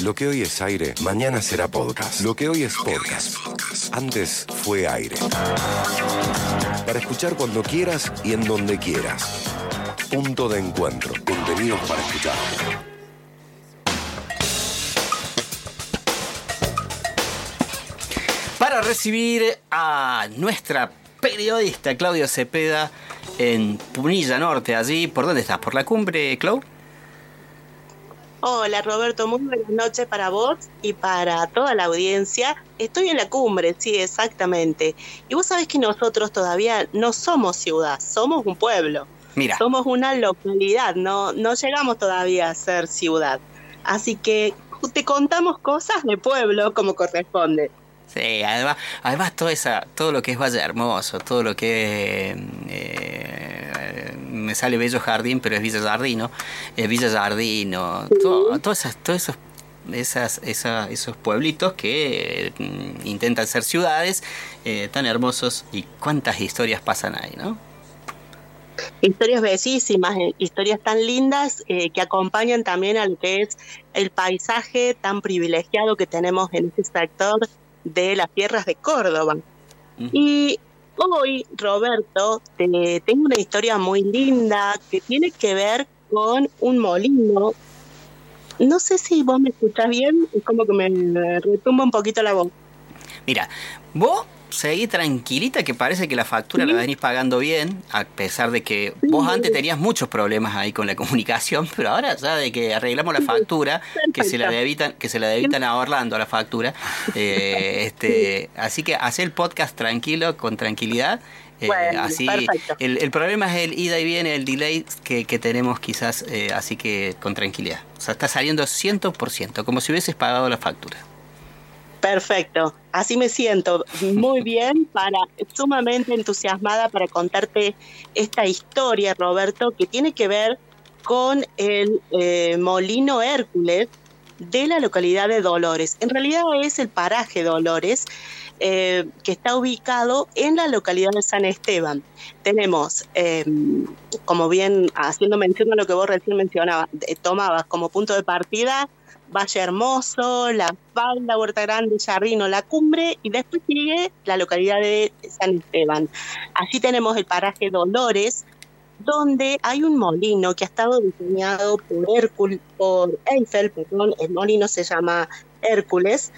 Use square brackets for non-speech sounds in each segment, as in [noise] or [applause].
Lo que hoy es aire, mañana será podcast. Lo que hoy es podcast, antes fue aire. Para escuchar cuando quieras y en donde quieras. Punto de encuentro. Contenidos para escuchar. Para recibir a nuestra periodista Claudia Cepeda en Punilla Norte, allí. ¿Por dónde estás? ¿Por la cumbre, Clau? Hola Roberto, muy buenas noches para vos y para toda la audiencia. Estoy en la cumbre, sí, exactamente. Y vos sabés que nosotros todavía no somos ciudad, somos un pueblo. Mira. Somos una localidad, no, no llegamos todavía a ser ciudad. Así que te contamos cosas de pueblo como corresponde. Sí, además, además todo, esa, todo lo que es Valle Hermoso, todo lo que eh, me sale Bello Jardín, pero es Villa Jardino, es Villa Jardino, todo, todos esas, todos esos esas, esa, esos pueblitos que mm, intentan ser ciudades eh, tan hermosos y cuántas historias pasan ahí, ¿no? Historias bellísimas, eh, historias tan lindas eh, que acompañan también a lo que es el paisaje tan privilegiado que tenemos en este sector de las tierras de Córdoba. Y hoy, Roberto, te, tengo una historia muy linda que tiene que ver con un molino. No sé si vos me escuchás bien, es como que me retumba un poquito la voz. Mira, vos seguí tranquilita que parece que la factura la venís pagando bien, a pesar de que vos antes tenías muchos problemas ahí con la [laughs] comunicación, pero ahora ya de que arreglamos la factura, que se la debitan, que se la debitan a Orlando la factura, [laughs] eh, este, así que hace el podcast tranquilo, con tranquilidad. Eh, así el, el, problema es el ida y viene, el delay que, que tenemos quizás, eh, así que con tranquilidad. O sea, está saliendo 100%, como si hubieses pagado la factura. Perfecto, así me siento muy [laughs] bien, para sumamente entusiasmada para contarte esta historia, Roberto, que tiene que ver con el eh, molino Hércules de la localidad de Dolores. En realidad es el paraje Dolores, eh, que está ubicado en la localidad de San Esteban. Tenemos, eh, como bien haciendo mención a lo que vos recién mencionabas, tomabas como punto de partida Valle Hermoso, La Falda, Huerta Grande, Jardino, La Cumbre y después sigue la localidad de San Esteban. Allí tenemos el paraje Dolores, donde hay un molino que ha estado diseñado por Hércules, por Eiffel, perdón, el molino se llama Hércules.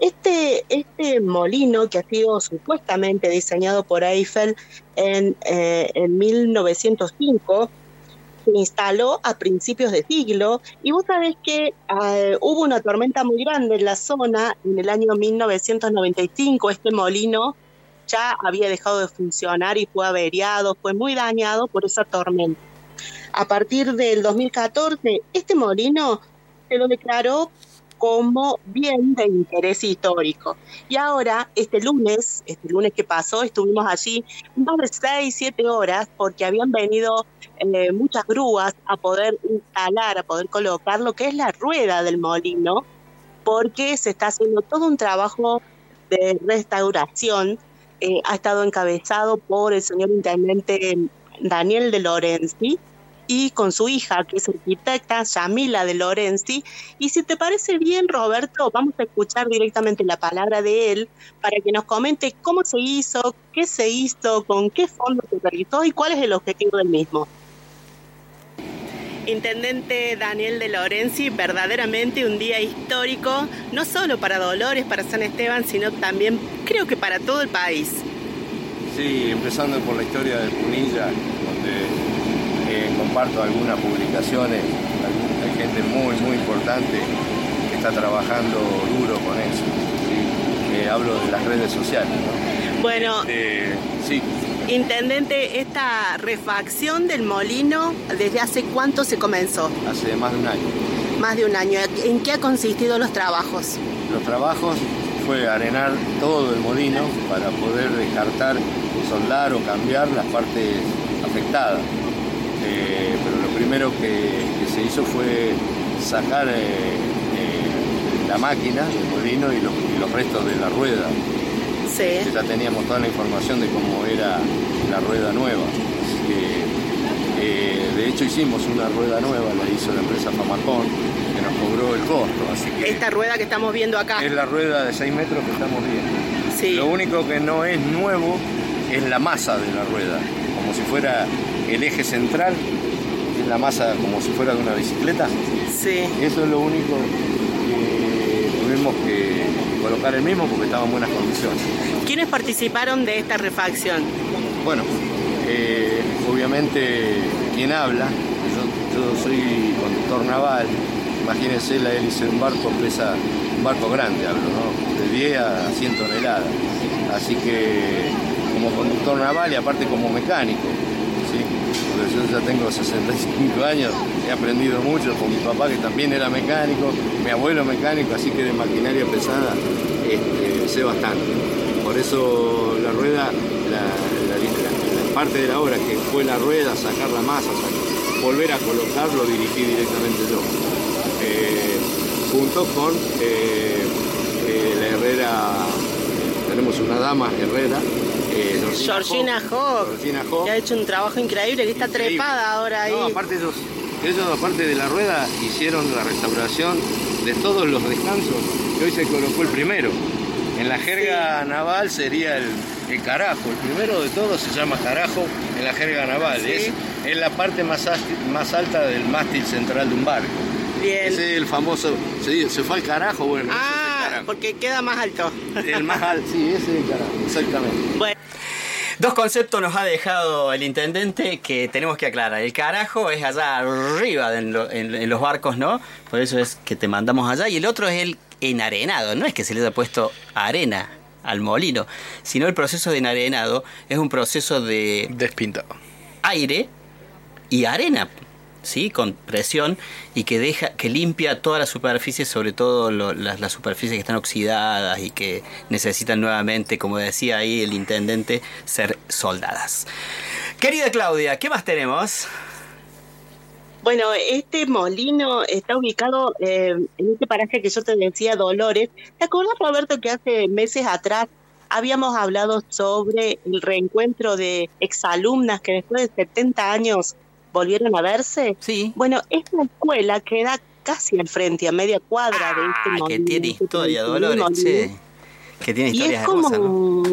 Este, este molino que ha sido supuestamente diseñado por Eiffel en, eh, en 1905 se instaló a principios de siglo y vos sabés que eh, hubo una tormenta muy grande en la zona en el año 1995, este molino ya había dejado de funcionar y fue averiado, fue muy dañado por esa tormenta. A partir del 2014, este molino se lo declaró como bien de interés histórico. Y ahora, este lunes, este lunes que pasó, estuvimos allí más de seis, siete horas porque habían venido eh, muchas grúas a poder instalar, a poder colocar lo que es la rueda del molino, porque se está haciendo todo un trabajo de restauración. Eh, ha estado encabezado por el señor intendente Daniel de Lorenzi, y con su hija, que es arquitecta, Yamila de Lorenzi. Y si te parece bien, Roberto, vamos a escuchar directamente la palabra de él para que nos comente cómo se hizo, qué se hizo, con qué fondo se realizó y cuál es el objetivo del mismo. Intendente Daniel de Lorenzi, verdaderamente un día histórico, no solo para Dolores, para San Esteban, sino también creo que para todo el país. Sí, empezando por la historia de Punilla, comparto algunas publicaciones, hay gente muy, muy importante que está trabajando duro con eso. hablo de las redes sociales. Bueno, este, sí. Intendente, esta refacción del molino, ¿desde hace cuánto se comenzó? Hace más de un año. Más de un año. ¿En qué ha consistido los trabajos? Los trabajos fue arenar todo el molino para poder descartar, soldar o cambiar las partes afectadas. Eh, pero lo primero que, se hizo fue sacar eh, eh, la máquina, el molino y los, restos de la rueda. Sí. Ya teníamos toda la información de cómo era la rueda nueva. de hecho hicimos una rueda nueva, la hizo la empresa Famacón, que nos cobró el costo. Así que Esta rueda que estamos viendo acá. Es la rueda de 6 metros que estamos viendo. Lo único que no es nuevo es la masa de la rueda, como si fuera el eje central, es la masa como si fuera de una bicicleta. Sí. Eso es lo único que tuvimos que colocar el mismo porque estaba en buenas condiciones. ¿Quiénes participaron de esta refacción? Bueno, eh, obviamente quien habla, yo, soy conductor naval, imagínense la hélice de un barco pesa un barco grande, hablo, ¿no? De 10 a 100 toneladas. Así que como conductor naval y aparte como mecánico, yo ya tengo 65 años, he aprendido mucho con mi papá que también era mecánico, mi abuelo mecánico, así que de maquinaria pesada este, sé bastante. Por eso la rueda, la, parte de la obra que fue la rueda, sacar la masa, volver a colocarlo, dirigí directamente yo. Eh, junto con eh, eh, la herrera, tenemos una dama herrera, eh, Georgina, Hawk, que ha hecho un trabajo increíble, que está trepada ahora ahí. No, aparte ellos, ellos, aparte de la rueda, hicieron la restauración de todos los descansos que hoy se colocó el primero. En la jerga naval sería el, carajo, el primero de todos se llama carajo en la jerga naval, es, es, la parte más, más alta del mástil central de un barco. Bien. Ese es el famoso, se, se fue al carajo, bueno. Ah, porque queda más alto. El más alto, sí, ese es el carajo, exactamente. Bueno. Dos conceptos nos ha dejado el intendente que tenemos que aclarar. El carajo es allá arriba en, los barcos, ¿no? Por eso es que te mandamos allá. Y el otro es el enarenado. No es que se le haya puesto arena al molino, sino el proceso de enarenado es un proceso de... Despintado. Aire y arena ¿sí? con presión y que deja que limpia toda la superficie, sobre todo las, superficies que están oxidadas y que necesitan nuevamente, como decía ahí el intendente, ser soldadas. Querida Claudia, ¿qué más tenemos? Bueno, este molino está ubicado eh, en este paraje que yo te decía, Dolores. ¿Te acuerdas, Roberto, que hace meses atrás habíamos hablado sobre el reencuentro de exalumnas que después de 70 años volvieron a verse. Sí. Bueno, esta escuela queda casi al frente, a media cuadra de este ah, que tiene historia, Dolores, sí. Que tiene y es como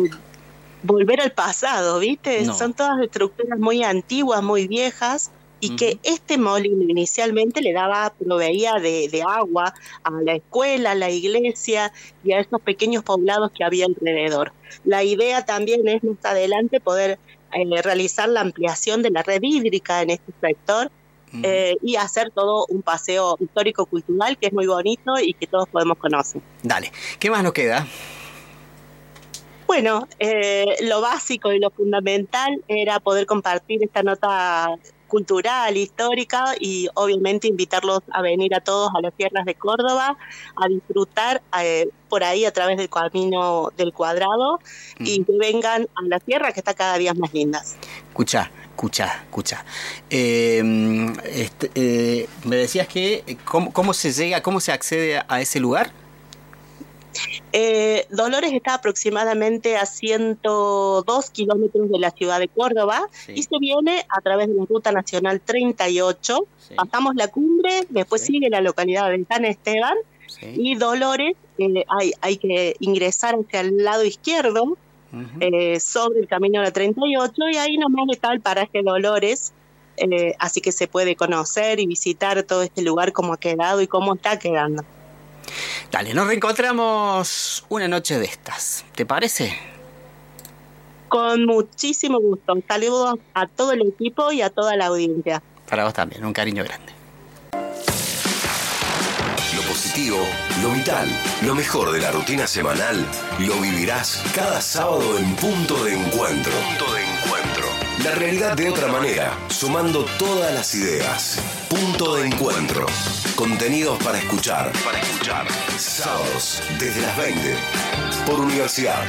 volver al pasado, ¿viste? Son todas estructuras muy antiguas, muy viejas, y que este molino inicialmente le daba, proveía de, de, agua a la escuela, a la iglesia y a esos pequeños poblados que había alrededor. La idea también es más adelante poder eh, realizar la ampliación de la red hídrica en este sector eh, y hacer todo un paseo histórico-cultural que es muy bonito y que todos podemos conocer. Dale, ¿qué más nos queda? Bueno, eh, lo básico y lo fundamental era poder compartir esta nota cultural, histórica y obviamente invitarlos a venir a todos a las tierras de Córdoba, a disfrutar eh, por ahí a través del camino del cuadrado y que vengan a la tierra que está cada día más linda. Escucha, escucha, escucha. Em, este, eh, me decías que, ¿cómo, ¿cómo se llega, cómo se accede a ese lugar? Eh, Dolores está aproximadamente a 102 kilómetros de la ciudad de Córdoba y se viene a través de la Ruta Nacional 38. Pasamos la cumbre, después sigue la localidad de San Esteban y Dolores eh, hay, hay que ingresar hacia el lado izquierdo eh, sobre el camino de la 38 y ahí nomás está el paraje Dolores. así que se puede conocer y visitar todo este lugar, cómo ha quedado y cómo está quedando. Dale, nos reencontramos una noche de estas. ¿Te parece? Con muchísimo gusto. Un saludo a todo el equipo y a toda la audiencia. Para vos también, un cariño grande. Lo positivo, lo vital, lo mejor de la rutina semanal, lo vivirás cada sábado en punto de encuentro. Punto de encuentro. La realidad de otra manera, sumando todas las ideas. Punto de encuentro. Contenidos para escuchar. Para escuchar. Sábados desde las 20 por Universidad